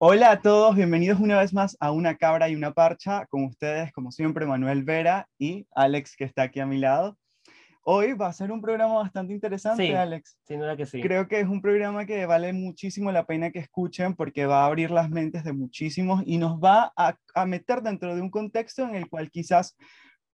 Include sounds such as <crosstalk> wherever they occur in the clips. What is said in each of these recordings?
Hola a todos, bienvenidos una vez más a Una Cabra y una Parcha. Con ustedes, como siempre, Manuel Vera y Alex, que está aquí a mi lado. Hoy va a ser un programa bastante interesante, Sí. Alex. Sin duda que sí. Creo que es un programa que vale muchísimo la pena que escuchen porque va a abrir las mentes de muchísimos y nos va a, a meter dentro de un contexto en el cual quizás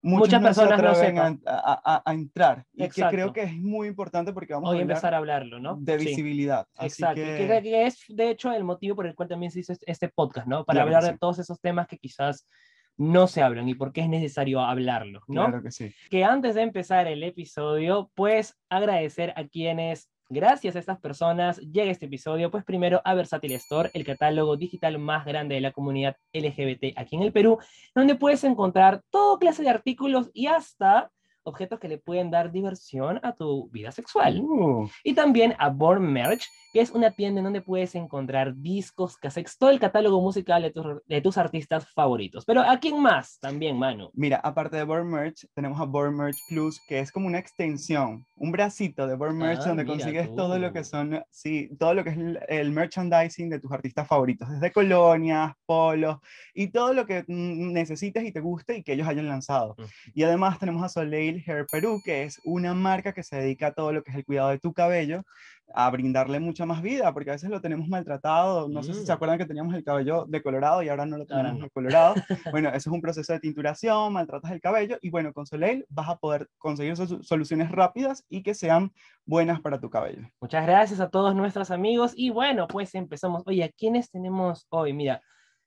Muchas se personas no atreven a, a- entrar. Y que creo que es muy importante porque vamos Hoy a empezar a hablarlo, ¿no? de Sí, visibilidad. Así Exacto. que- que es, de hecho, el motivo por el cual también se hizo este- podcast, ¿no? Para Claro hablar sí. de todos esos temas que quizás no se hablan y por qué es necesario hablarlo, ¿no? Claro que sí. que antes de empezar el episodio, pues agradecer a quienes, gracias a estas personas, llega este episodio, pues primero a Versátil Store, el catálogo digital más grande de la comunidad LGBT aquí en el Perú, donde puedes encontrar toda clase de artículos y hasta objetos que le pueden dar diversión a tu vida sexual. Uh, Y también a Born Merch, que es una tienda en donde puedes encontrar discos, cassettes, todo el catálogo musical de tus, de tus artistas favoritos. Pero ¿a quién más? También, Manu. Mira, aparte de Born Merch, tenemos a Born Merch Plus, que es como una extensión, un bracito de Born Merch Ah, donde consigues todo lo que son, sí, todo lo que es el, merchandising de tus artistas favoritos, desde colonias, polos y todo lo que mm, necesites y te guste y que ellos hayan lanzado. Y además tenemos a Soleil Hair Perú, que es una marca que se dedica a todo lo que es el cuidado de tu cabello, a brindarle mucha más vida, porque a veces lo tenemos maltratado. No sé si se acuerdan que teníamos el cabello decolorado y ahora no lo tenemos no. decolorado. <laughs> Bueno, eso es un proceso de tinturación, maltratas el cabello y bueno, con Soleil vas a poder conseguir sol- soluciones rápidas y que sean buenas para tu cabello. Muchas gracias a todos nuestros amigos. Y bueno, pues empezamos. Oye, ¿a quiénes tenemos hoy? Mira,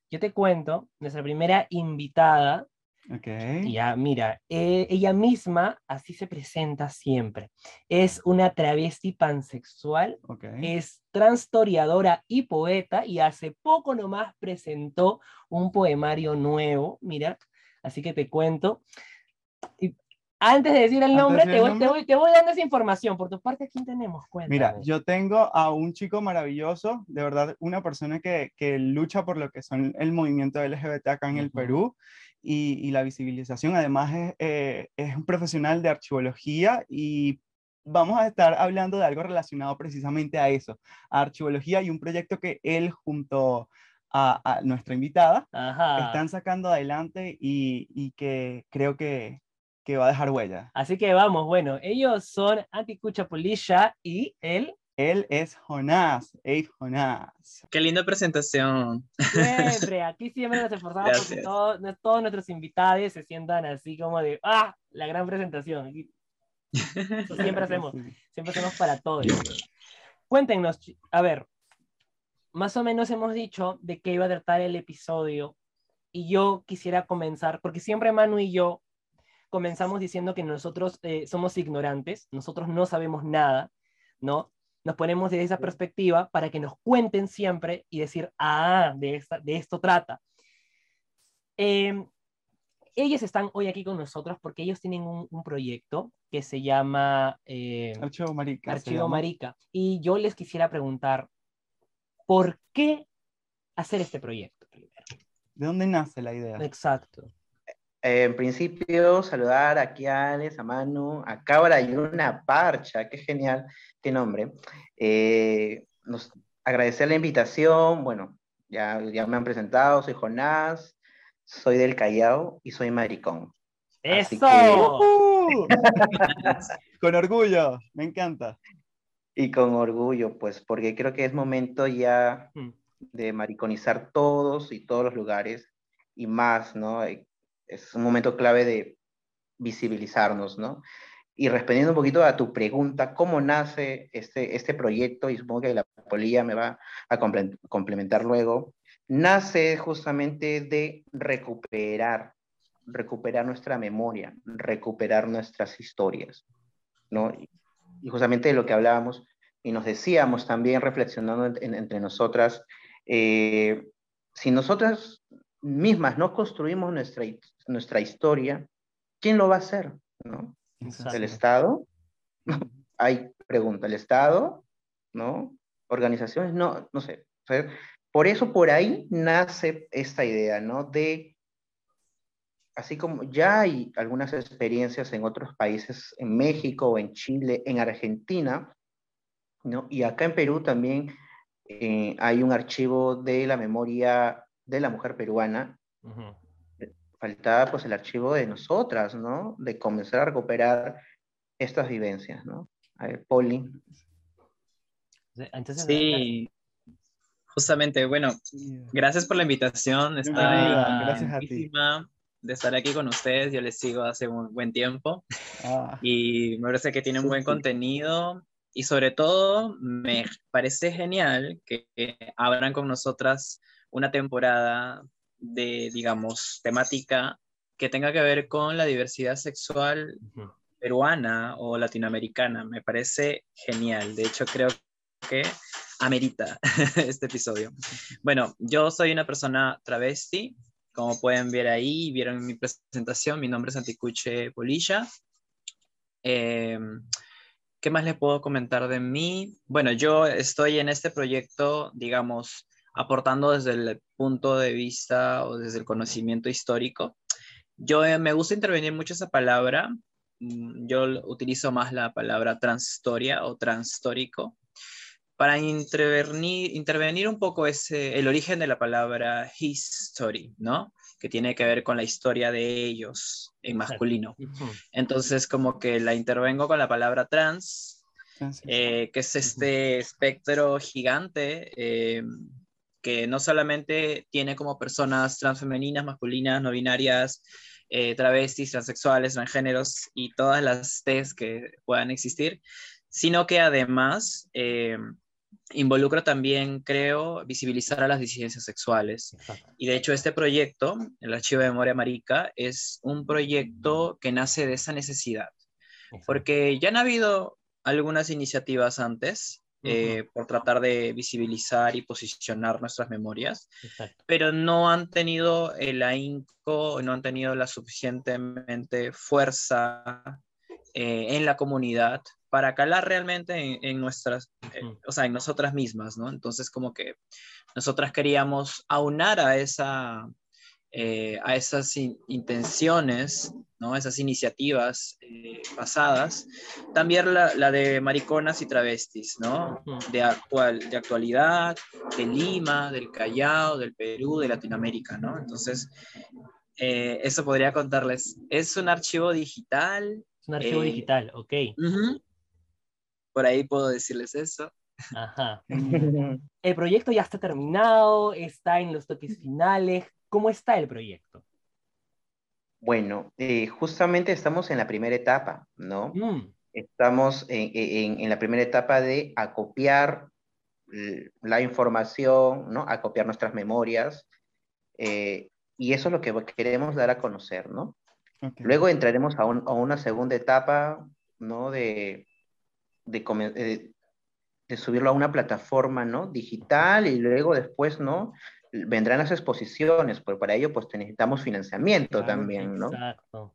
yo te cuento, nuestra primera invitada, Ok. ya, mira, eh, ella misma así se presenta siempre. Es una travesti pansexual, Ok. es transtoriadora y poeta, y hace poco nomás presentó un poemario nuevo, mira, así que te cuento. Y antes de decir el nombre, decir te el voy, te nombre. voy- te voy dando esa información. Por tu parte, ¿a quién tenemos? Mira, Cuéntame. yo tengo a un chico maravilloso, de verdad, una persona que, que lucha por lo que son el movimiento LGBT acá en el Ujú. Perú y, y la visibilización. Además, es, eh, es un profesional de archivología y vamos a estar hablando de algo relacionado precisamente a eso, a archivología y un proyecto que él junto a, a nuestra invitada Ajá. están sacando adelante y, y que creo que, que va a dejar huella. Así que vamos, bueno, ellos son Anticucha Polisha y él. Él es Jonás, Abe Jonás. Qué linda presentación. Siempre, aquí siempre nos esforzamos porque Gracias. todos, nuestros invitados se sientan así como de, ah, la gran presentación. Eso siempre <laughs> hacemos, siempre hacemos para todos. Cuéntenos, a ver, más o menos hemos dicho de qué iba a tratar el episodio y yo quisiera comenzar, porque siempre Manu y yo comenzamos diciendo que nosotros eh, somos ignorantes, nosotros no sabemos nada, ¿no? Nos ponemos desde esa perspectiva para que nos cuenten siempre y decir, ah, de, esta, de esto trata. Eh, ellos están hoy aquí con nosotros porque ellos tienen un, un proyecto que se llama eh, Archivo Marica. Archivo. Marica. Y yo les quisiera preguntar, ¿por qué hacer este proyecto primero? ¿De dónde nace la idea? Exacto. Eh, en principio, saludar aquí a Alex, a Manu, a Cabra y una parcha, qué genial, qué nombre. Eh, nos, agradecer la invitación, bueno, ya, ya me han presentado, soy Jonás, soy del Callao y soy maricón. Así ¡Eso! que- ¡Uh! Con orgullo, me encanta. Y con orgullo, pues, porque creo que es momento ya Mm. de mariconizar todos y todos los lugares y más, ¿no? Es un momento clave de visibilizarnos, ¿no? Y respondiendo un poquito a tu pregunta, ¿cómo nace este, este proyecto? Y supongo que la polilla me va a comple- complementar luego. Nace justamente de recuperar, recuperar nuestra memoria, recuperar nuestras historias, ¿no? Y- justamente de lo que hablábamos y nos decíamos también reflexionando en- en- entre nosotras, eh, si nosotras mismas no construimos nuestra, nuestra historia, ¿quién lo va a hacer? ¿no? Exacto. ¿El Estado? Hay pregunta, ¿el Estado? ¿No? ¿Organizaciones? No, no sé. Por eso por ahí nace esta idea, ¿no? De, así como ya hay algunas experiencias en otros países, en México, en Chile, en Argentina, ¿no? Y acá en Perú también eh, hay un archivo de la memoria de la mujer peruana. Faltaba pues el archivo de nosotras, ¿no? De comenzar a recuperar estas vivencias, ¿no? A ver, Poli. sí, justamente, bueno, gracias por la invitación. Está gracias a ti. de estar aquí con ustedes. Yo les sigo hace un buen tiempo ah. y me parece que tiene un buen contenido y sobre todo me parece genial que, abran con nosotras una temporada de, digamos, temática que tenga que ver con la diversidad sexual peruana o latinoamericana. Me parece genial. De hecho, creo que amerita <laughs> este episodio. Bueno, yo soy una persona travesti. Como pueden ver ahí, vieron mi presentación, mi nombre es Anticuche Polilla. Eh, ¿Qué más les puedo comentar de mí? Bueno, yo estoy en este proyecto, digamos, aportando desde el punto de vista o desde el conocimiento histórico. Yo eh, me gusta intervenir mucho esa palabra. Mm, yo utilizo más la palabra transhistoria o transhistórico para intervenir, intervenir un poco ese, el origen de la palabra history, ¿no? que tiene que ver con la historia de ellos en masculino. Entonces, como que la intervengo con la palabra trans, eh, que es este espectro gigante eh, que no solamente tiene como personas transfemeninas, masculinas, no binarias, eh, travestis, transexuales, transgéneros y todas las T's que puedan existir, sino que además involucra también, creo, visibilizar a las disidencias sexuales. Y de hecho, este proyecto, el Archivo de Memoria Marica, es un proyecto que nace de esa necesidad. Porque ya han habido algunas iniciativas antes eh, por tratar de visibilizar y posicionar nuestras memorias, pero no han tenido el ahínco, no han tenido la suficientemente fuerza eh, en la comunidad para calar realmente en, nuestras, eh, o sea, en nosotras mismas, ¿no? Entonces, como que nosotras queríamos aunar a, esa, eh, a esas intenciones, ¿no? Esas iniciativas eh, pasadas, también la, la, de mariconas y travestis, ¿no? De, actual, de actualidad, de Lima, del Callao, del Perú, de Latinoamérica, ¿no? Entonces, eso podría contarles. Es un archivo digital, es un archivo digital, ok. Por ahí puedo decirles eso. Ajá. <laughs> el proyecto ya está terminado, está en los toques finales. ¿Cómo está el proyecto? Bueno, eh, justamente estamos en la primera etapa, ¿no? Mm. Estamos en, la primera etapa de acopiar la información, ¿no? Acopiar nuestras memorias. Eh, y eso es lo que queremos dar a conocer, ¿no? Luego entraremos a, a, una segunda etapa, ¿no? De, de, de, subirlo a una plataforma, ¿no? Digital y luego después, ¿no? Vendrán las exposiciones, pero para ello pues necesitamos financiamiento también, ¿no? Exacto.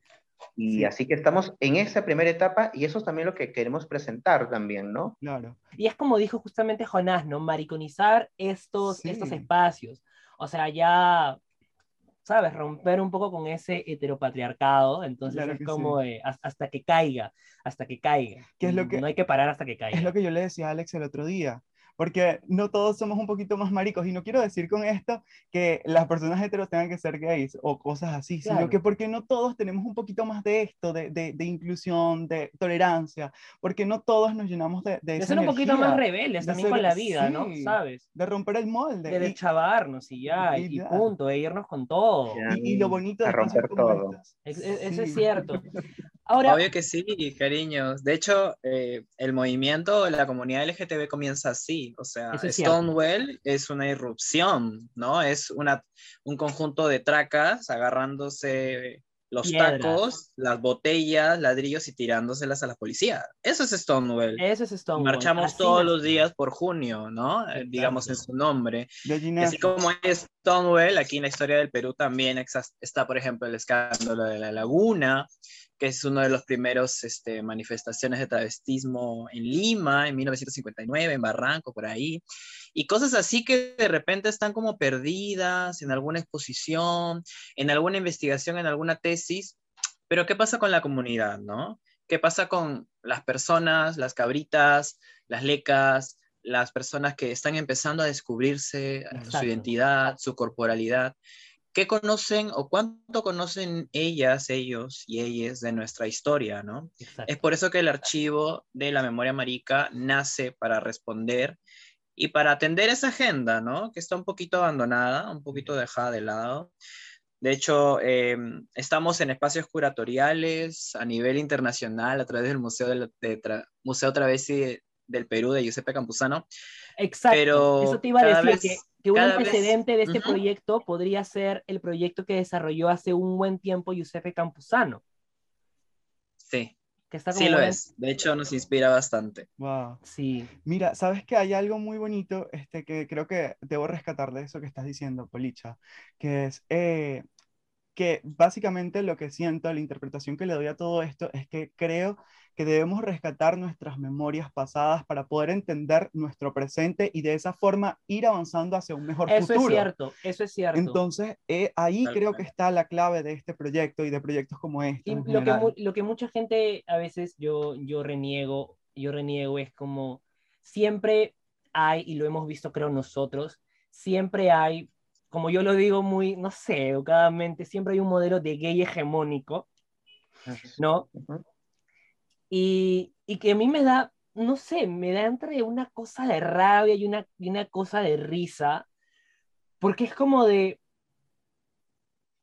Y así que estamos en esa primera etapa y eso es también lo que queremos presentar también, ¿no? Claro. Y es como dijo justamente Jonás, ¿no? Mariconizar estos, estos espacios. O sea, ya ¿sabes? Romper un poco con ese heteropatriarcado, entonces es como hasta que caiga, hasta que caiga. ¿Qué es lo que, no hay que parar hasta que caiga. Es lo que yo le decía a Alex el otro día porque no todos somos un poquito más maricos. Y no quiero decir con esto que las personas heteros tengan que ser gays o cosas así, sino que porque no todos tenemos un poquito más de esto, de, de, inclusión, de tolerancia, porque no todos nos llenamos de... De, ser un poquito más rebeldes también con la vida, ¿no? ¿Sabes? De romper el molde. De deschavarnos y ya, y, punto, de irnos con todo. Y, lo bonito de romper todo. Eso es cierto. <laughs> Ahora, Obvio que sí, cariños. De hecho, eh, el movimiento, la comunidad LGTB comienza así. O sea, Stonewall es una irrupción, ¿no? Es una, un conjunto de tracas agarrándose los tacos, las botellas, ladrillos y tirándoselas a la policía. Eso es Stonewall. Eso es Stonewall. Marchamos todos los días por junio, ¿no? Eh, digamos en su nombre. así como es Stonewall, aquí en la historia del Perú también está, por ejemplo, el escándalo de la laguna, que es uno de los primeros este, manifestaciones de travestismo en Lima, en 1959, en Barranco, por ahí, y cosas así que de repente están como perdidas en alguna exposición, en alguna investigación, en alguna tesis, pero ¿qué pasa con la comunidad, no? ¿Qué pasa con las personas, las cabritas, las lecas, las personas que están empezando a descubrirse su identidad, su corporalidad. ¿Qué conocen o cuánto conocen ellas, ellos y ellas de nuestra historia, no? Es por eso que el archivo de la memoria marica nace para responder y para atender esa agenda, ¿no? Que está un poquito abandonada, un poquito dejada de lado. De hecho, em, estamos en espacios curatoriales a nivel internacional a través del Museo, de, Museo Travesi del Perú de Giuseppe Campuzano. Exacto. Pero Eso te iba a decir que, un antecedente de este proyecto podría ser el proyecto que desarrolló hace un buen tiempo Giuseppe Campuzano. Sí. Que está sí lo es. De hecho, nos inspira bastante. Wow. Sí. Mira, sabes que hay algo muy bonito este, que creo que debo rescatar de eso que estás diciendo, Policha, que es eh, que básicamente lo que siento, la interpretación que le doy a todo esto es que creo que debemos rescatar nuestras memorias pasadas para poder entender nuestro presente y de esa forma ir avanzando hacia un mejor futuro. Eso es cierto, eso es cierto. Entonces, eh, ahí creo que está la clave de este proyecto y de proyectos como este. Y lo que, lo que mucha gente a veces yo, yo reniego, yo reniego es como siempre hay, y lo hemos visto creo nosotros, siempre hay, como yo lo digo muy, no sé, educadamente, siempre hay un modelo de gay hegemónico, ¿no? y, y que a mí me da, no sé, me da entre una cosa de rabia y una, y una cosa de risa, porque es como de,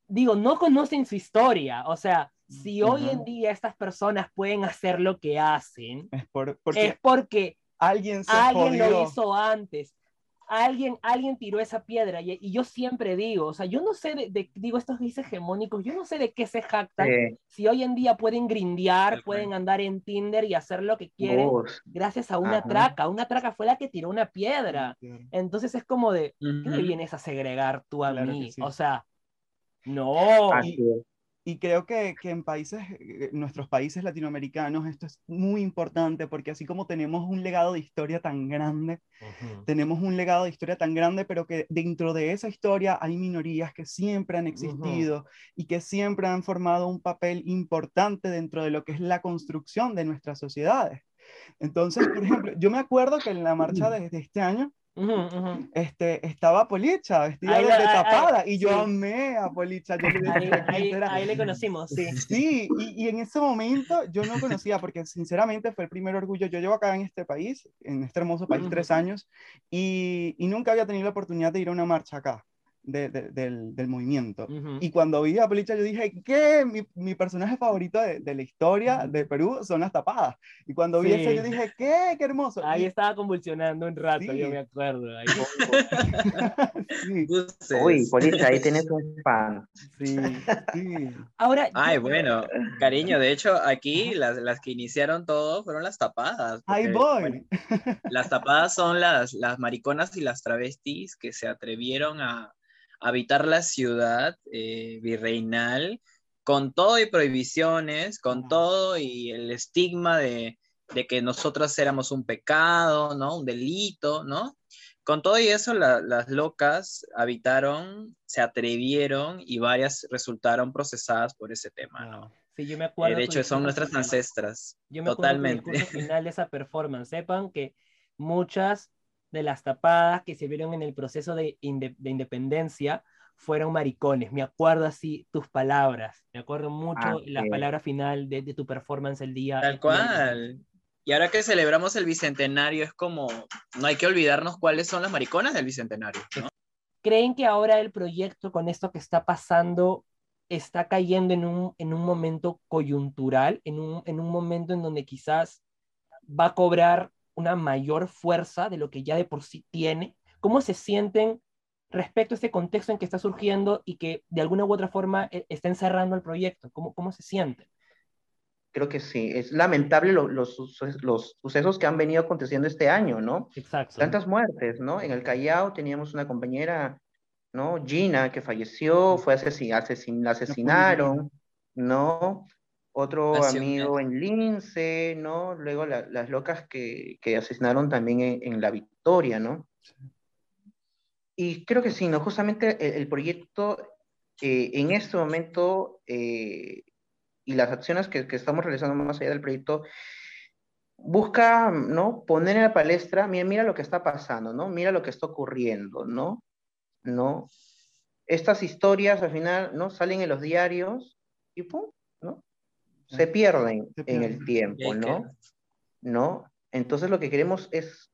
digo, no conocen su historia, o sea, si hoy en día estas personas pueden hacer lo que hacen, es, por, porque, es porque alguien, se alguien lo hizo antes alguien, alguien tiró esa piedra y, yo siempre digo, o sea, yo no sé de, digo, estos dices hegemónicos, yo no sé de qué se jactan, si hoy en día pueden grindear, pueden andar en Tinder y hacer lo que quieren, gracias a una traca, una traca fue la que tiró una piedra, entonces es como de, ¿qué me vienes a segregar tú a mí? O sea, no. Y creo que, que, en países, eh, nuestros países latinoamericanos, esto es muy importante porque así como tenemos un legado de historia tan grande, tenemos un legado de historia tan grande, pero que dentro de esa historia hay minorías que siempre han existido y que siempre han formado un papel importante dentro de lo que es la construcción de nuestras sociedades. Entonces, por ejemplo, yo me acuerdo que en la marcha de, de este año, Este, estaba Policha vestida de, tapada y yo amé a Policha. <laughs> ahí, le conocimos, sí. <laughs> Sí, y, y, en ese momento yo no conocía porque sinceramente fue el primer orgullo. Yo llevo acá en este país, en este hermoso país, tres años y, y nunca había tenido la oportunidad de ir a una marcha acá del, del, movimiento. Y cuando vi a Policha, yo dije, ¿qué? Mi, mi personaje favorito de, de, la historia de Perú son las tapadas. Y cuando vi eso, yo dije, ¿qué? ¡Qué hermoso! Ahí estaba convulsionando un rato, yo me acuerdo. Ahí... <laughs> sí. Uy, Policha, ahí tenés <laughs> un fan. Sí, sí. Ahora... Ay, bueno, cariño, de hecho, aquí las, las que iniciaron todo fueron las tapadas. ¡Ay, voy! las tapadas son las, las mariconas y las travestis que se atrevieron a habitar la ciudad eh, virreinal con todo y prohibiciones, con todo y el estigma de, que nosotras éramos un pecado, ¿no? Un delito, ¿no? Con todo y eso, las locas habitaron, se atrevieron y varias resultaron procesadas por ese tema, ¿no? Sí, yo me acuerdo. Eh, de hecho, son nuestras ancestras. Yo me totalmente. acuerdo el final de esa performance. Sepan que muchas de las tapadas que sirvieron en el proceso de, independencia fueron maricones. Me acuerdo así tus palabras. Me acuerdo mucho ah, la palabra final de, tu performance el día. Tal cual. Y ahora que celebramos el bicentenario, es como, no hay que olvidarnos cuáles son las mariconas del bicentenario. ¿Creen que ahora el proyecto con esto que está pasando está cayendo en un, en un momento coyuntural, en un, en un momento en donde quizás va a cobrar una mayor fuerza de lo que ya de por sí tiene? ¿Cómo se sienten respecto a este contexto en que está surgiendo y que de alguna u otra forma eh, está encerrando el proyecto? ¿Cómo, cómo se sienten? Creo que sí, es lamentable los, los, sucesos que han venido aconteciendo este año, ¿no? Exacto. Tantas muertes, ¿no? En el Callao teníamos una compañera, ¿no? Gina, que falleció, fue asesin asesin asesinaron, ¿no? Otro amigo en Lince, ¿no? Luego las locas que, que, asesinaron también en, La Victoria, ¿no? Y creo que sí, ¿no? Justamente el, proyecto eh, en este momento eh, y las acciones que, que, estamos realizando más allá del proyecto busca, ¿no? Poner en la palestra, mira, mira lo que está pasando, ¿no? Mira lo que está ocurriendo, ¿no? ¿No? Estas historias al final, ¿no? Salen en los diarios y pum, ¿no? Se pierden, en el tiempo, ¿no? ¿No? Entonces lo que queremos es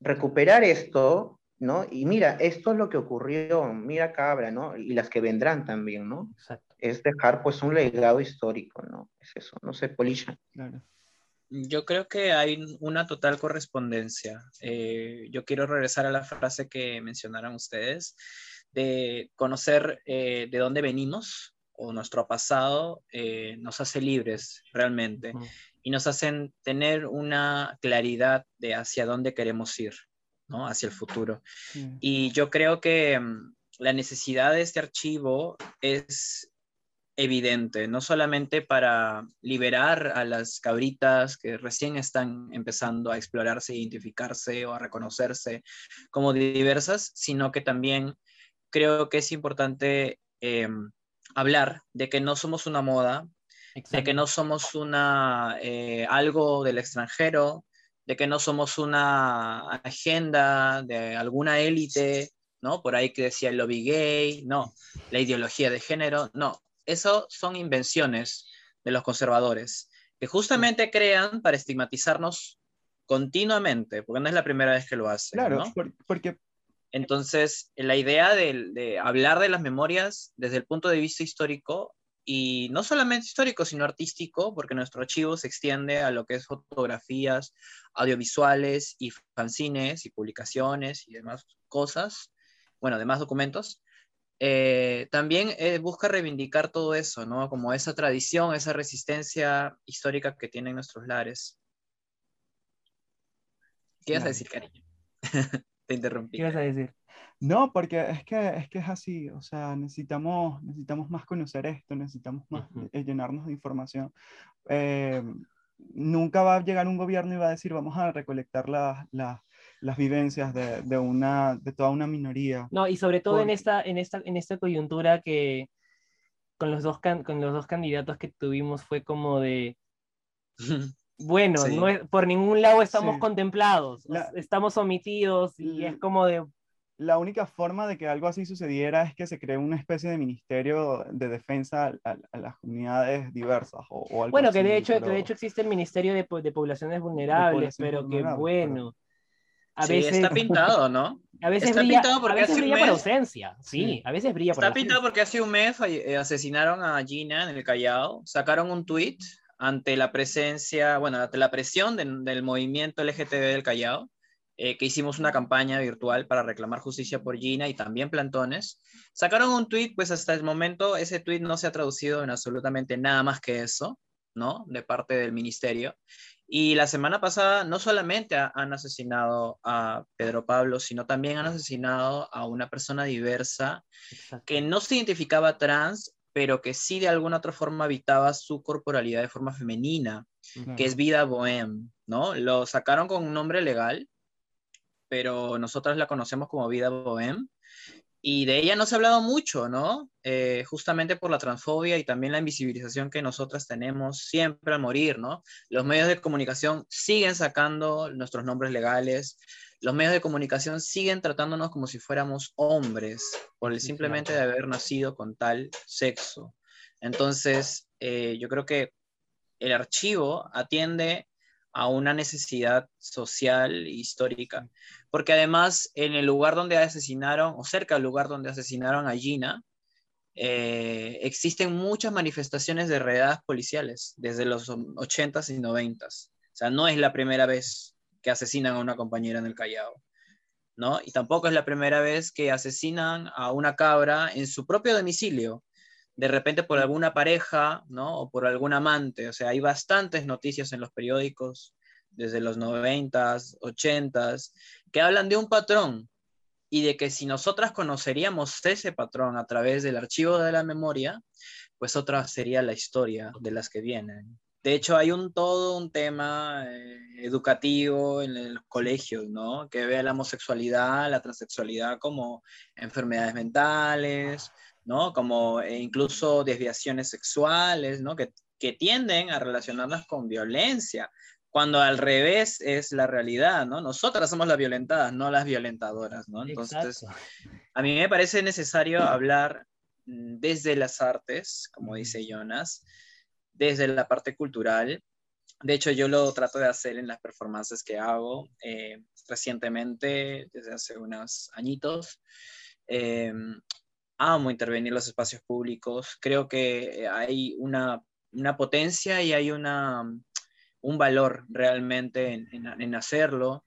recuperar esto, ¿no? Y mira, esto es lo que ocurrió, mira cabra, ¿no? Y las que vendrán también, ¿no? Exacto. Es dejar pues un legado histórico, ¿no? Es eso, no sé, Polisha. Claro. Yo creo que hay una total correspondencia. Eh, yo quiero regresar a la frase que mencionaron ustedes, de conocer eh, de dónde venimos o nuestro pasado eh, nos hace libres realmente y nos hacen tener una claridad de hacia dónde queremos ir, ¿no? Hacia el futuro. Y yo creo que mm, la necesidad de este archivo es evidente, no solamente para liberar a las cabritas que recién están empezando a explorarse, identificarse o a reconocerse como diversas, sino que también creo que es importante em, hablar de que no somos una moda, de que no somos una, eh, algo del extranjero, de que no somos una agenda de alguna élite, ¿no? Por ahí que decía el lobby gay, no, la ideología de género, no, eso son invenciones de los conservadores, que justamente crean para estigmatizarnos continuamente, porque no es la primera vez que lo hacen. Claro, porque... Entonces, la idea de, hablar de las memorias desde el punto de vista histórico, y no solamente histórico, sino artístico, porque nuestro archivo se extiende a lo que es fotografías, audiovisuales y fanzines y publicaciones y demás cosas, bueno, demás documentos, eh, también eh, busca reivindicar todo eso, ¿no? Como esa tradición, esa resistencia histórica que tienen nuestros lares. ¿Qué ibas a decir, cariño? <laughs> Te interrumpí. ¿Qué ibas a decir? No, porque es que, es que es así, o sea, necesitamos, necesitamos más conocer esto, necesitamos más eh, llenarnos de información. nunca va a llegar un gobierno y va a decir, vamos a recolectar las las vivencias de, de, una, de toda una minoría. No, y sobre todo en, esta, en, esta, en esta coyuntura que con los, dos con los dos candidatos que tuvimos fue como de, <laughs> bueno, no por ningún lado estamos contemplados, estamos omitidos y es como de... La única forma de que algo así sucediera es que se cree una especie de ministerio de defensa a, las comunidades diversas. O, algo bueno, que, de hecho, que de hecho existe el Ministerio de, de Poblaciones Vulnerables, pero que bueno sí, está pintado, ¿no? <laughs> A veces está brilla, pintado porque a veces brilla por ausencia, sí, a veces brilla por Está pintado porque hace un mes eh, asesinaron a Gina en el Callao, sacaron un tweet ante la presencia, bueno, ante la presión del movimiento LGTB del Callao, eh, que hicimos una campaña virtual para reclamar justicia por Gina y también plantones. Sacaron un tweet, pues hasta el momento ese tweet no se ha traducido en absolutamente nada más que eso, ¿no? De parte del ministerio. Y la semana pasada no solamente han asesinado a Pedro Pablo, sino también han asesinado a una persona diversa que no se identificaba trans, pero que sí de alguna otra forma habitaba su corporalidad de forma femenina, que es Vida Bohem, ¿no? Lo sacaron con un nombre legal, pero nosotras la conocemos como Vida Bohem y de ella no se ha hablado mucho, ¿no? Eh, justamente por la transfobia y también la invisibilización que nosotras tenemos siempre al morir, ¿no? Los medios de comunicación siguen sacando nuestros nombres legales, los medios de comunicación siguen tratándonos como si fuéramos hombres, por el simplemente de haber nacido con tal sexo. Entonces, eh, yo creo que el archivo atiende a una necesidad social e histórica. Porque además en el lugar donde asesinaron, o cerca del lugar donde asesinaron a Gina, eh, existen muchas manifestaciones de redadas policiales desde los 80s y 90s. O sea, no es la primera vez que asesinan a una compañera en el Callao. ¿no? Y tampoco es la primera vez que asesinan a una cabra en su propio domicilio de repente por alguna pareja, ¿no? O por algún amante. O sea, hay bastantes noticias en los periódicos desde los 90s, 80s, que hablan de un patrón y de que si nosotras conoceríamos ese patrón a través del archivo de la memoria, pues otra sería la historia de las que vienen. De hecho, hay un todo un tema eh, educativo en los colegios, ¿no? Que ve la homosexualidad, la transexualidad como enfermedades mentales, ¿no? Como eh, incluso desviaciones sexuales, ¿no? Que, que tienden a relacionarlas con violencia, cuando al revés es la realidad, ¿no? Nosotras somos las violentadas, no las violentadoras, ¿no? Entonces, a mí me parece necesario hablar mm, desde las artes, como dice Jonas, desde la parte cultural. De hecho, yo lo trato de hacer en las performances que hago eh, recientemente, desde hace unos añitos. Eh, amo intervenir en los espacios públicos. Creo que hay una, una potencia y hay una, un valor realmente en, hacerlo,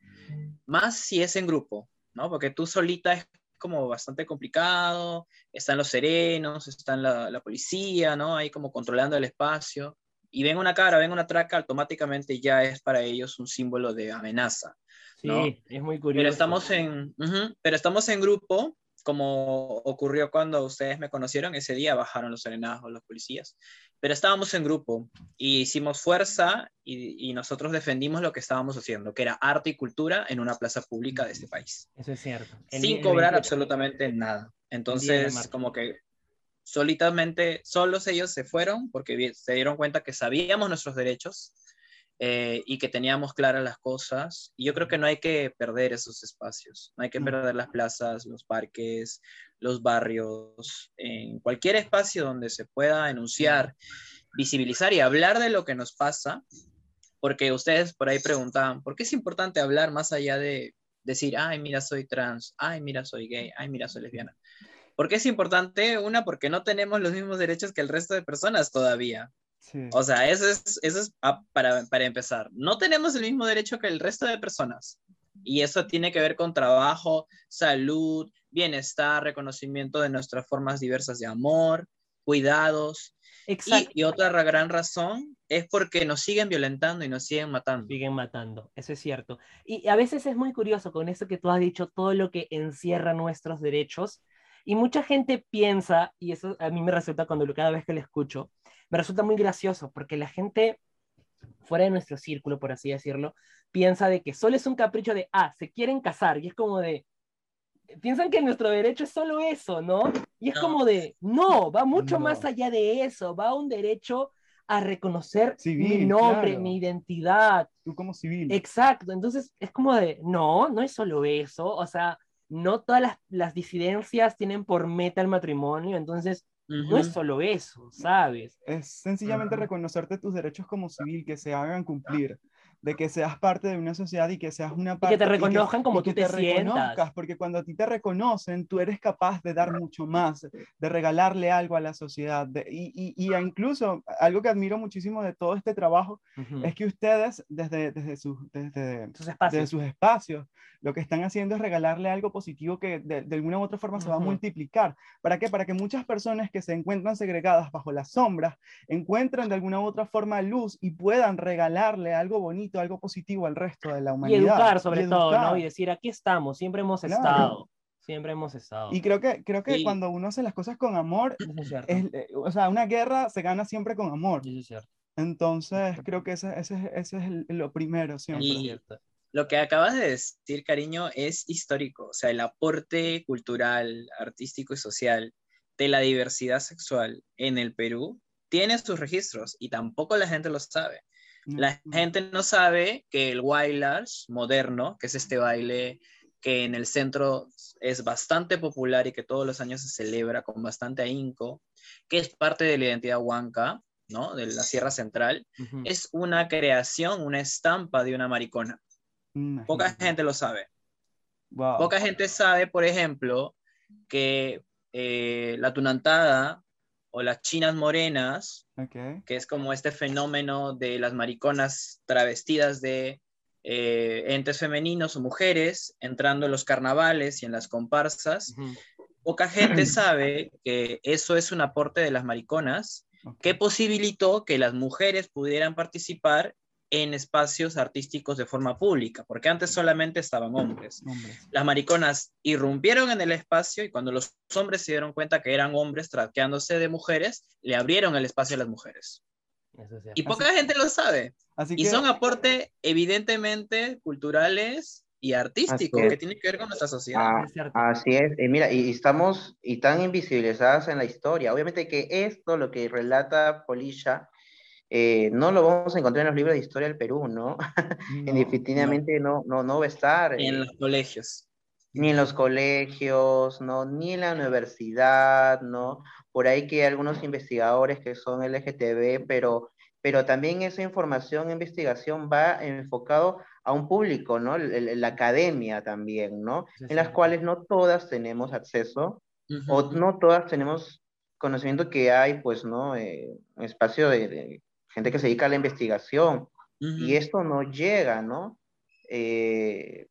más si es en grupo, ¿no? Porque tú solita es como bastante complicado, están los serenos, están la, la, policía, ¿no? Ahí como controlando el espacio. Y ven una cara, ven una traca, automáticamente ya es para ellos un símbolo de amenaza. ¿no? Sí, es muy curioso. Pero estamos en, pero estamos en grupo como ocurrió cuando ustedes me conocieron, ese día bajaron los serenados, los policías, pero estábamos en grupo y hicimos fuerza y, nosotros defendimos lo que estábamos haciendo, que era arte y cultura en una plaza pública de este país. Eso es cierto. sin cobrar absolutamente nada. Entonces, como que solitamente, solos ellos se fueron porque se dieron cuenta que sabíamos nuestros derechos eh, y que teníamos claras las cosas. Y yo creo que no hay que perder esos espacios, no hay que mm. perder las plazas, los parques, los barrios, en cualquier espacio donde se pueda enunciar, visibilizar y hablar de lo que nos pasa, porque ustedes por ahí preguntaban, ¿por qué es importante hablar más allá de decir, ay, mira, soy trans, ay, mira, soy gay, ay, mira, soy lesbiana? ¿Por qué es importante? Una, porque no tenemos los mismos derechos que el resto de personas todavía. O sea, eso es, eso es para, para empezar. No tenemos el mismo derecho que el resto de personas. Y eso tiene que ver con trabajo, salud, bienestar, reconocimiento de nuestras formas diversas de amor, cuidados. Exacto. Y, y, otra gran razón es porque nos siguen violentando y nos siguen matando. Siguen matando, eso es cierto. Y a veces es muy curioso con eso que tú has dicho, todo lo que encierra nuestros derechos. Y mucha gente piensa, y eso a mí me resulta cuando cada vez que lo escucho, me resulta muy gracioso porque la gente fuera de nuestro círculo, por así decirlo, piensa de que solo es un capricho de, ah, se quieren casar, y es como de, piensan que nuestro derecho es solo eso, ¿no? Y es como de, no, va mucho más allá de eso, va un derecho a reconocer mi nombre, mi identidad. Tú como civil. Exacto, entonces es como de, no, no es solo eso, o sea, no todas las, las disidencias tienen por meta el matrimonio, entonces no es solo eso, ¿sabes? Es sencillamente reconocerte tus derechos como civil, que se hagan cumplir de que seas parte de una sociedad y que seas una parte. Y que te reconozcan como tú te, reconozcas, porque cuando a ti te reconocen, tú eres capaz de dar mucho más, de regalarle algo a la sociedad. y, y, y, incluso algo que admiro muchísimo de todo este trabajo es que ustedes, desde, desde, sus, desde, sus espacios. sus espacios, lo que están haciendo es regalarle algo positivo que de, de alguna u otra forma se va a multiplicar. ¿Para qué? Para que muchas personas que se encuentran segregadas bajo las sombras encuentren de alguna u otra forma luz y puedan regalarle algo bonito algo positivo al resto de la humanidad. Y educar sobre todo, ¿no? Y decir, aquí estamos, siempre hemos estado. Siempre hemos estado. Y creo que, creo que cuando uno hace las cosas con amor, es eh, o sea, una guerra se gana siempre con amor. Eso es cierto. Entonces, creo que ese, ese, ese es lo primero siempre. Y lo que acabas de decir, cariño, es histórico. O sea, el aporte cultural, artístico y social de la diversidad sexual en el Perú tiene sus registros y tampoco la gente lo sabe. La gente no sabe que el Wailers moderno, que es este baile que en el centro es bastante popular y que todos los años se celebra con bastante ahínco, que es parte de la identidad huanca, ¿no? De la Sierra Central, es una creación, una estampa de una maricona. Poca gente lo sabe. Poca gente sabe, por ejemplo, que eh, la tunantada o las chinas morenas, que es como este fenómeno de las mariconas travestidas de eh, entes femeninos o mujeres entrando en los carnavales y en las comparsas. Poca gente <clears throat> sabe que eso es un aporte de las mariconas que posibilitó que las mujeres pudieran participar en espacios artísticos de forma pública, porque antes solamente estaban hombres. Las mariconas irrumpieron en el espacio y cuando los hombres se dieron cuenta que eran hombres traqueándose de mujeres, le abrieron el espacio a las mujeres. y poca gente lo sabe. y son aporte evidentemente culturales y artísticos que tienen que ver con nuestra sociedad. Ah, así es. Eh, mira, y estamos y tan invisibilizadas en la historia. Obviamente que esto, lo que relata Polisha, eh, no lo vamos a encontrar en los libros de historia del Perú, ¿no? <laughs> Definitivamente no. No, no, va a estar. en los colegios. Ni en los colegios, ¿no? Ni en la universidad, ¿no? Por ahí que hay algunos investigadores que son LGTB, pero, pero también esa información, investigación va enfocado a un público, ¿no? La, academia también, ¿no? en las cuales no todas tenemos acceso o no todas tenemos conocimiento que hay, pues, ¿no? Eh, espacio de, gente que se dedica a la investigación y esto no llega, ¿no? Eh,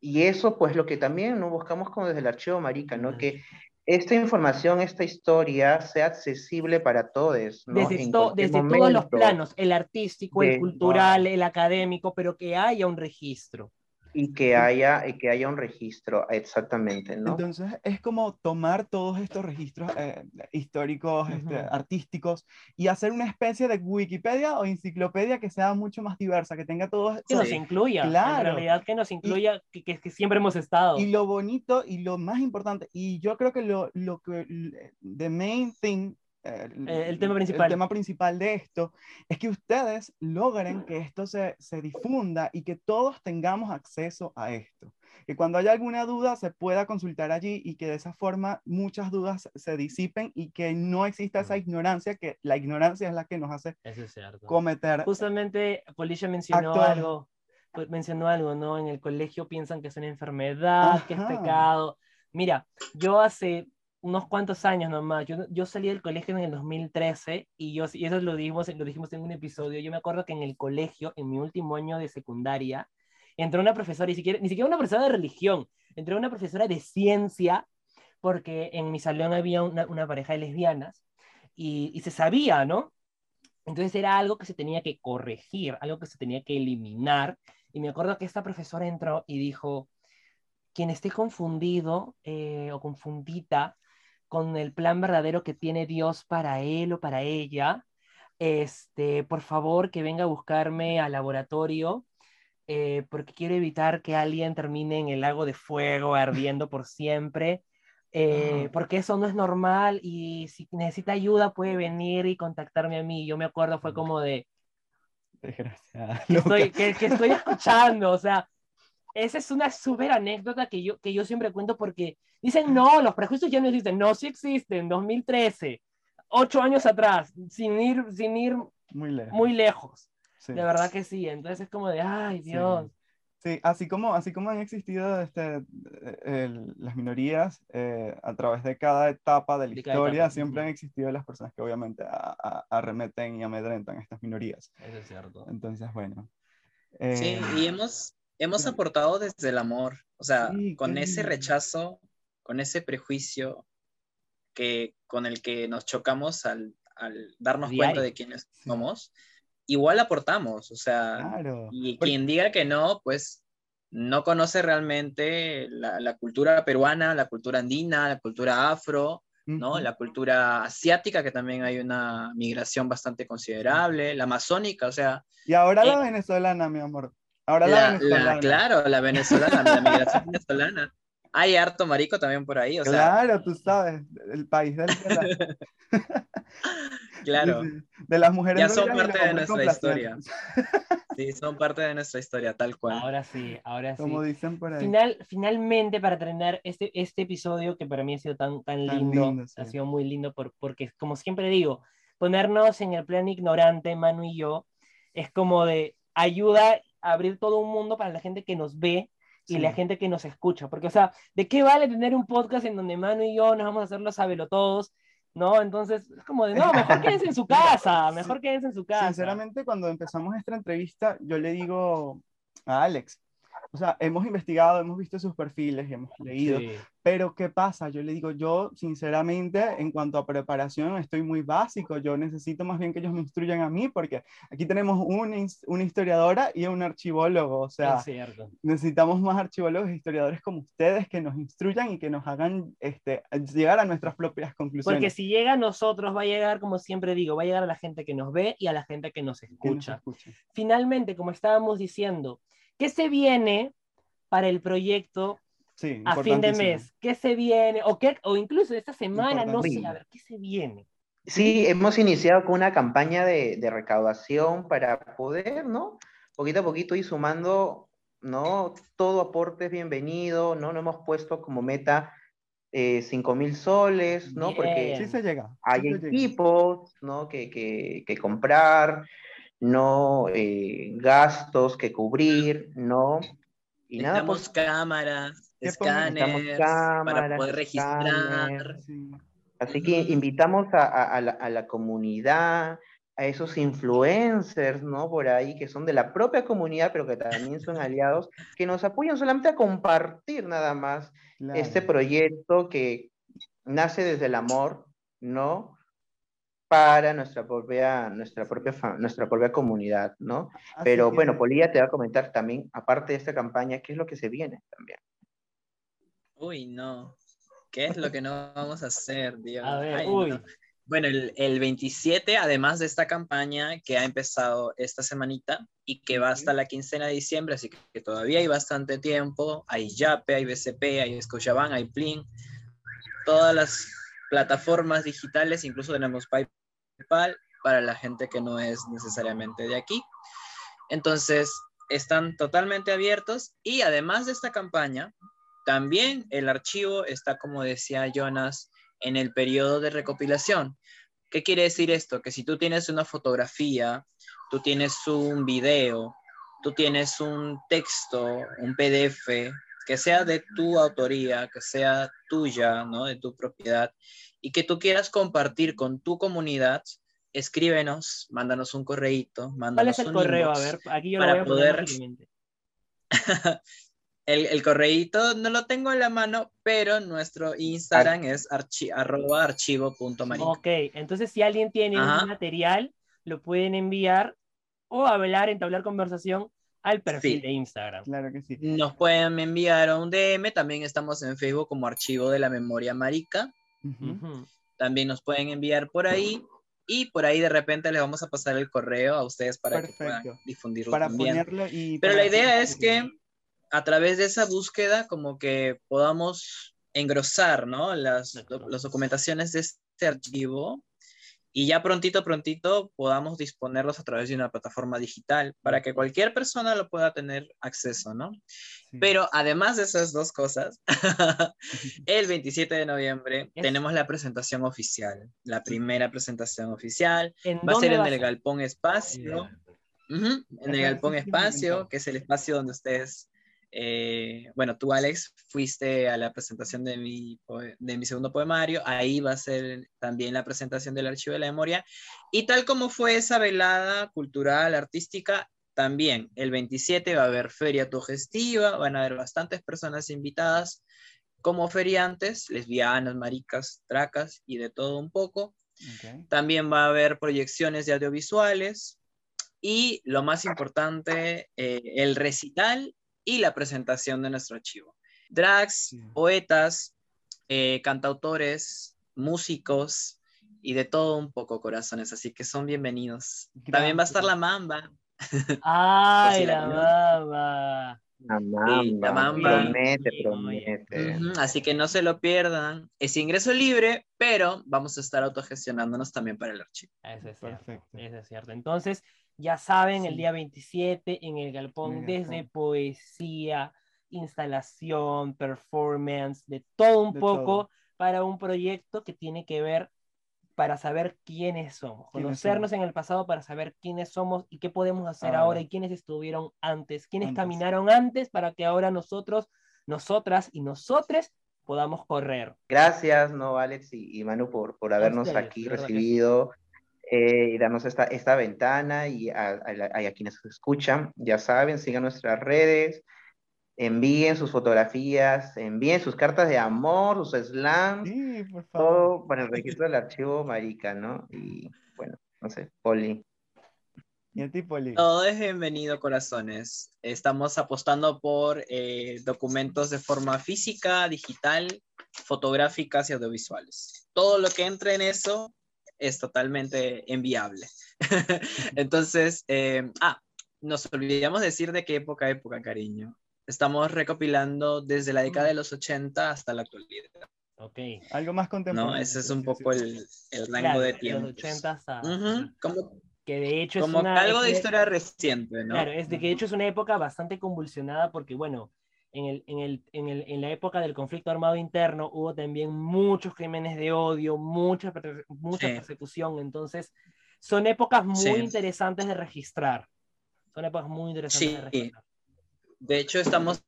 y eso, pues, lo que también ¿no? buscamos como desde el archivo Marica, ¿no? Que esta información, esta historia sea accesible para todos. ¿no? Desde, desde todos los planos, el artístico, el cultural, el académico, pero que haya un registro. Y que haya, y que haya un registro, exactamente, ¿no? Entonces, es como tomar todos estos registros eh, históricos, este, artísticos, y hacer una especie de Wikipedia o enciclopedia que sea mucho más diversa, que tenga todos... Que nos incluya, claro. en realidad que nos incluya, que, que, siempre hemos estado. Y lo bonito y lo más importante, y yo creo que lo, lo que, the main thing eh, el, tema principal. el tema principal de esto es que ustedes logren que esto se, se, difunda y que todos tengamos acceso a esto. Que cuando haya alguna duda se pueda consultar allí y que de esa forma muchas dudas se disipen y que no exista esa ignorancia, que la ignorancia es la que nos hace cometer. Justamente Policia mencionó algo, pues, mencionó algo, ¿no? En el colegio piensan que es una enfermedad, que es pecado. Mira, yo hace unos cuantos años nomás. Yo, yo salí del colegio en el 2013 y, yo, y eso lo dijimos, lo dijimos en un episodio. Yo me acuerdo que en el colegio, en mi último año de secundaria, entró una profesora, ni siquiera, ni siquiera una profesora de religión, entró una profesora de ciencia, porque en mi salón había una, una pareja de lesbianas y, y se sabía, ¿no? Entonces era algo que se tenía que corregir, algo que se tenía que eliminar. Y me acuerdo que esta profesora entró y dijo, quien esté confundido eh, o confundida con el plan verdadero que tiene Dios para él o para ella, este, por favor que venga a buscarme al laboratorio, eh, porque quiero evitar que alguien termine en el lago de fuego ardiendo por siempre, eh, porque eso no es normal y si necesita ayuda puede venir y contactarme a mí. Yo me acuerdo, fue como de... Desgraciada. que, que estoy escuchando, o sea, esa es una súper anécdota que yo, que yo siempre cuento porque dicen, no, los prejuicios ya no existen. No, sí existen, 2013, ocho años atrás, sin ir, sin ir muy lejos. Muy lejos. De verdad que sí. Entonces es como de, ay, Dios. Sí. así como, así como han existido este, las minorías eh, a través de cada etapa de la historia, siempre han existido las personas que obviamente arremeten y amedrentan a estas minorías. Eso es cierto. Entonces, bueno. sí, eh, y hemos, hemos aportado desde el amor, o sea, con ese rechazo, con ese prejuicio que, con el que nos chocamos al, darnos cuenta de quiénes somos, igual aportamos, o sea, y quien diga que no, pues no conoce realmente la, cultura peruana, la cultura andina, la cultura afro, ¿no? La cultura asiática, que también hay una migración bastante considerable, la amazónica, o sea... Y ahora la eh, venezolana, mi amor. Ahora la, venezolana. claro, la venezolana, la migración venezolana. Hay harto marico también por ahí, o Claro, tú sabes, el país del <laughs> Claro. De, las mujeres. Ya son parte de nuestra historia. <laughs> Sí, son parte de nuestra historia, tal cual. Ahora sí, ahora sí. Como dicen por ahí. Final, finalmente, para terminar este, este episodio, que para mí ha sido tan, tan, lindo, ha sido muy lindo por, porque, como siempre digo, ponernos en el plan ignorante, Manu y yo, es como de ayuda abrir todo un mundo para la gente que nos ve y la gente que nos escucha. Porque, o sea, ¿de qué vale tener un podcast en donde Manu y yo nos vamos a hacerlo sabelo todos? ¿No? Entonces, es como de, no, mejor <laughs> quédense en su casa, mejor quédense en su casa. Sinceramente, cuando empezamos esta entrevista, yo le digo a Alex, o sea, hemos investigado, hemos visto sus perfiles y hemos leído, pero ¿qué pasa? Yo le digo, yo sinceramente, en cuanto a preparación, estoy muy básico, yo necesito más bien que ellos me instruyan a mí, porque aquí tenemos una, una historiadora y un archivólogo, o sea, necesitamos más archivólogos e historiadores como ustedes que nos instruyan y que nos hagan este, llegar a nuestras propias conclusiones. Porque si llega a nosotros, va a llegar, como siempre digo, va a llegar a la gente que nos ve y a la gente que nos escucha. Que nos escucha. Finalmente, como estábamos diciendo, ¿Qué se viene para el proyecto a fin de mes? ¿Qué se viene? O, qué, o incluso esta semana, no sé, a ver, ¿qué se viene? Sí, hemos iniciado con una campaña de, de, recaudación para poder, ¿no? Poquito a poquito ir sumando, ¿no? Todo aporte es bienvenido, ¿no? No hemos puesto como meta eh, 5 mil soles, ¿no? Porque sí se llega, hay equipos, ¿no? Que, que, que comprar, ¿no? Eh, gastos que cubrir, ¿no? Y nada, pues, cámaras, escáneres, para poder registrar. Así que invitamos a, la, comunidad, a esos influencers, ¿no? Por ahí, que son de la propia comunidad, pero que también son aliados, que nos apoyan solamente a compartir nada más este proyecto que nace desde el amor, ¿no? Para nuestra propia, nuestra propia, nuestra propia comunidad, ¿no? pero bueno, Polilla te va a comentar también, aparte de esta campaña, qué es lo que se viene también. Uy, no. ¿Qué es lo que no vamos a hacer, Dios? A ver, uy. Bueno, el, el, 27, además de esta campaña que ha empezado esta semanita y que va hasta la quincena de diciembre, así que, todavía hay bastante tiempo, hay Yape, hay BCP, hay Scotiabank, hay Plin, todas las plataformas digitales, incluso tenemos PayPal para la gente que no es necesariamente de aquí. Entonces, están totalmente abiertos y además de esta campaña, también el archivo está, como decía Jonas, en el periodo de recopilación. ¿Qué quiere decir esto? Que si tú tienes una fotografía, tú tienes un video, tú tienes un texto, un PDF, que sea de tu autoría, que sea tuya, ¿no? De tu propiedad, y que tú quieras compartir con tu comunidad, escríbenos, mándanos un correíto, mándanos ¿Cuál es el correo? A ver, aquí yo lo voy a poder... <laughs> El, el correíto no lo tengo en la mano, pero nuestro Instagram es archi, arroba. Ok, entonces si alguien tiene un material, lo pueden enviar o hablar, entablar conversación al perfil de Instagram. Claro que sí. Nos pueden enviar un DM, también estamos en Facebook como Archivo de la Memoria Marica. También nos pueden enviar por ahí y por ahí de repente les vamos a pasar el correo a ustedes para que puedan difundirlo para también. Ponerlo y Pero la idea es que a través de esa búsqueda como que podamos engrosar, ¿no? Las, las documentaciones de este archivo y ya prontito, prontito podamos disponerlos a través de una plataforma digital para que cualquier persona lo pueda tener acceso, ¿no? Pero además de esas dos cosas, <laughs> el 27 de noviembre tenemos la presentación oficial, la primera presentación oficial. Va a ser en el Galpón Espacio. en el Galpón Espacio, que es el espacio donde ustedes eh, bueno, tú, Alex, fuiste a la presentación de mi, de mi segundo poemario. Ahí va a ser también la presentación del Archivo de la Memoria. Y tal como fue esa velada cultural, artística, también el 27 va a haber feria autogestiva, van a haber bastantes personas invitadas como feriantes, lesbianas, maricas, tracas y de todo un poco. También va a haber proyecciones de audiovisuales y lo más importante, eh, el recital y la presentación de nuestro archivo. Drags, poetas, eh, cantautores, músicos y de todo un poco, corazones. Así que son bienvenidos. También va a estar la mamba. ¡Ay, la mamba! La mamba, promete, promete. Así que no se lo pierdan. Es ingreso libre, pero vamos a estar autogestionándonos también para el archivo. Eso es Perfecto. Eso es cierto. Entonces, ya saben, el día 27 en el Galpón, desde poesía, instalación, performance, de todo un poco para un proyecto que tiene que ver para saber quiénes somos, conocernos en el pasado para saber quiénes somos y qué podemos hacer ahora, y quiénes estuvieron antes, quiénes caminaron antes para que ahora nosotros, nosotras y nosotres podamos correr. Gracias, no, Alex y, Manu, por, por habernos aquí recibido. Eh, y darnos esta, esta ventana y a, a, quienes escuchan, ya saben, sigan nuestras redes, envíen sus fotografías, envíen sus cartas de amor, sus slams, sí, por favor. todo para el registro del archivo marica, ¿no? Y bueno, no sé, Poli. ¿Y a ti, Poli? Todo es bienvenido, corazones. Estamos apostando por eh, documentos de forma física, digital, fotográficas y audiovisuales. Todo lo que entre en eso es totalmente enviable. <laughs> Entonces, eh, ah, nos olvidamos decir de qué época, época, cariño. Estamos recopilando desde la década de los 80 hasta la actualidad. Ok. Algo más contemporáneo. No, ese es un poco el, el rango de tiempo. De los 80 a... como, que de hecho como es una, algo de historia reciente, ¿no? Claro, es de que de hecho es una época bastante convulsionada porque, bueno, en, el, en, el, en, el, en la época del conflicto armado interno hubo también muchos crímenes de odio, mucha, mucha persecución, entonces son épocas muy interesantes de registrar. Son épocas muy interesantes de registrar. De hecho, estamos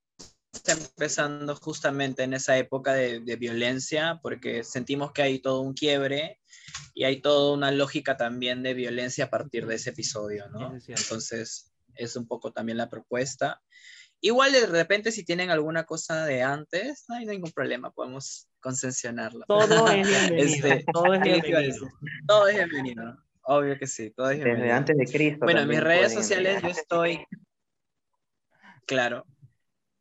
empezando justamente en esa época de, violencia, porque sentimos que hay todo un quiebre y hay toda una lógica también de violencia a partir de ese episodio, ¿no? Entonces, es un poco también la propuesta. Igual de repente si tienen alguna cosa de antes, no hay ningún problema, podemos concesionarlo. Todo es <laughs> bienvenido. Este, todo es bienvenido. Todo es bienvenido. Obvio que sí, todo es bienvenido. Desde antes de Cristo. Bueno, en mis redes sociales yo estoy... Claro,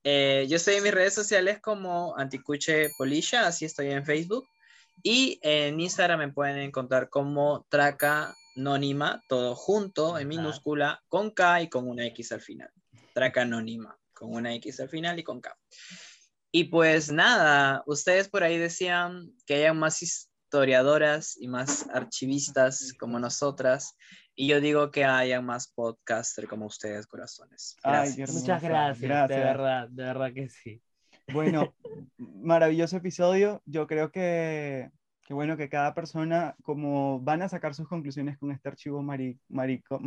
eh, yo estoy en mis redes sociales como Anticuche Polisha, así estoy en Facebook. Y en Instagram me pueden encontrar como Traca Anónima, todo junto, en minúscula, con K y con una X al final. Traca Anónima, con una X al final y con K. Y pues nada, ustedes por ahí decían que haya más historiadoras y más archivistas como nosotras. Y yo digo que haya más podcasters como ustedes, corazones. Muchas gracias, de verdad, de verdad que sí. Bueno, <laughs> maravilloso episodio. Yo creo que, que, bueno, que cada persona, como van a sacar sus conclusiones con este archivo marico,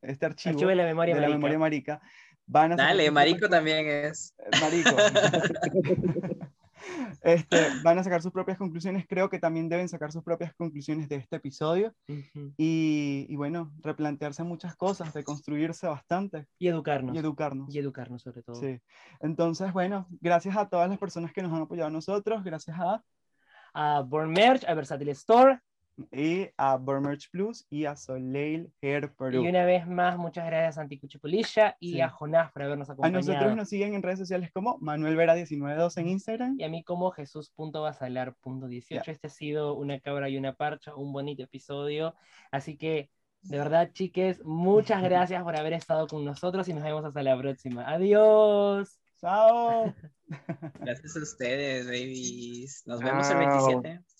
este archivo, de la memoria, de marica. La memoria marica, van a Dale, marico también es. Marico. <laughs> Este, van a sacar sus propias conclusiones, creo que también deben sacar sus propias conclusiones de este episodio y, y, bueno, replantearse muchas cosas, de construirse bastante. Y educarnos. Y educarnos. Y educarnos sobre todo. Sí. Entonces, bueno, gracias a todas las personas que nos han apoyado a nosotros, gracias a... A Born Merch, a Versatile Store, y a Burmerch Plus y a Soleil Hair Perú. Y una vez más, muchas gracias a Anticuche Polisha y a Jonás por habernos acompañado. A nosotros nos siguen en redes sociales como Manuel Vera 192 en Instagram. Y a mí como Jesús.basalar.18. Este ha sido una cabra y una parcha, un bonito episodio. Así que, de verdad, chiques, muchas <laughs> gracias por haber estado con nosotros y nos vemos hasta la próxima. Adiós. Chao. Gracias a ustedes, babies. Nos vemos el 27.